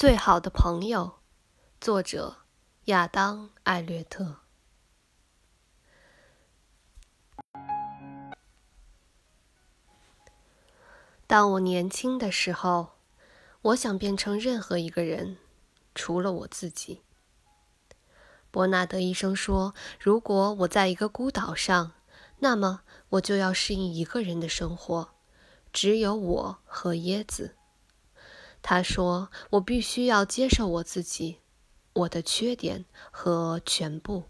最好的朋友，作者亚当·艾略特。当我年轻的时候，我想变成任何一个人，除了我自己。伯纳德医生说：“如果我在一个孤岛上，那么我就要适应一个人的生活，只有我和椰子。”他说：“我必须要接受我自己，我的缺点和全部。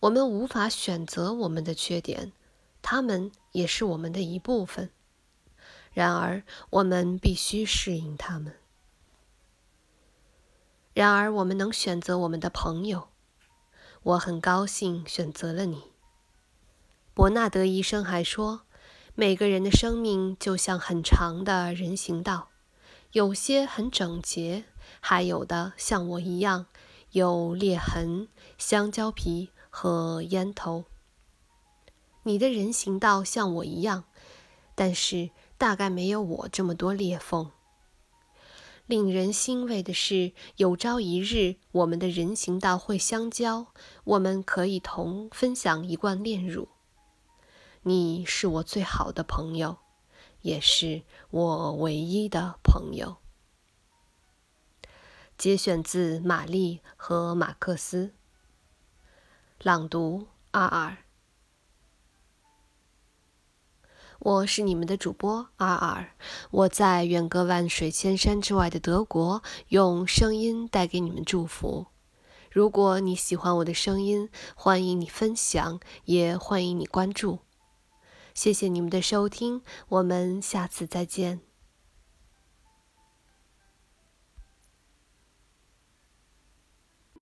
我们无法选择我们的缺点，他们也是我们的一部分。然而，我们必须适应他们。然而，我们能选择我们的朋友。我很高兴选择了你。”伯纳德医生还说：“每个人的生命就像很长的人行道。”有些很整洁，还有的像我一样有裂痕、香蕉皮和烟头。你的人行道像我一样，但是大概没有我这么多裂缝。令人欣慰的是，有朝一日我们的人行道会相交，我们可以同分享一罐炼乳。你是我最好的朋友。也是我唯一的朋友。节选自玛丽和马克思。朗读：二二。我是你们的主播二二。我在远隔万水千山之外的德国，用声音带给你们祝福。如果你喜欢我的声音，欢迎你分享，也欢迎你关注。谢谢你们的收听，我们下次再见。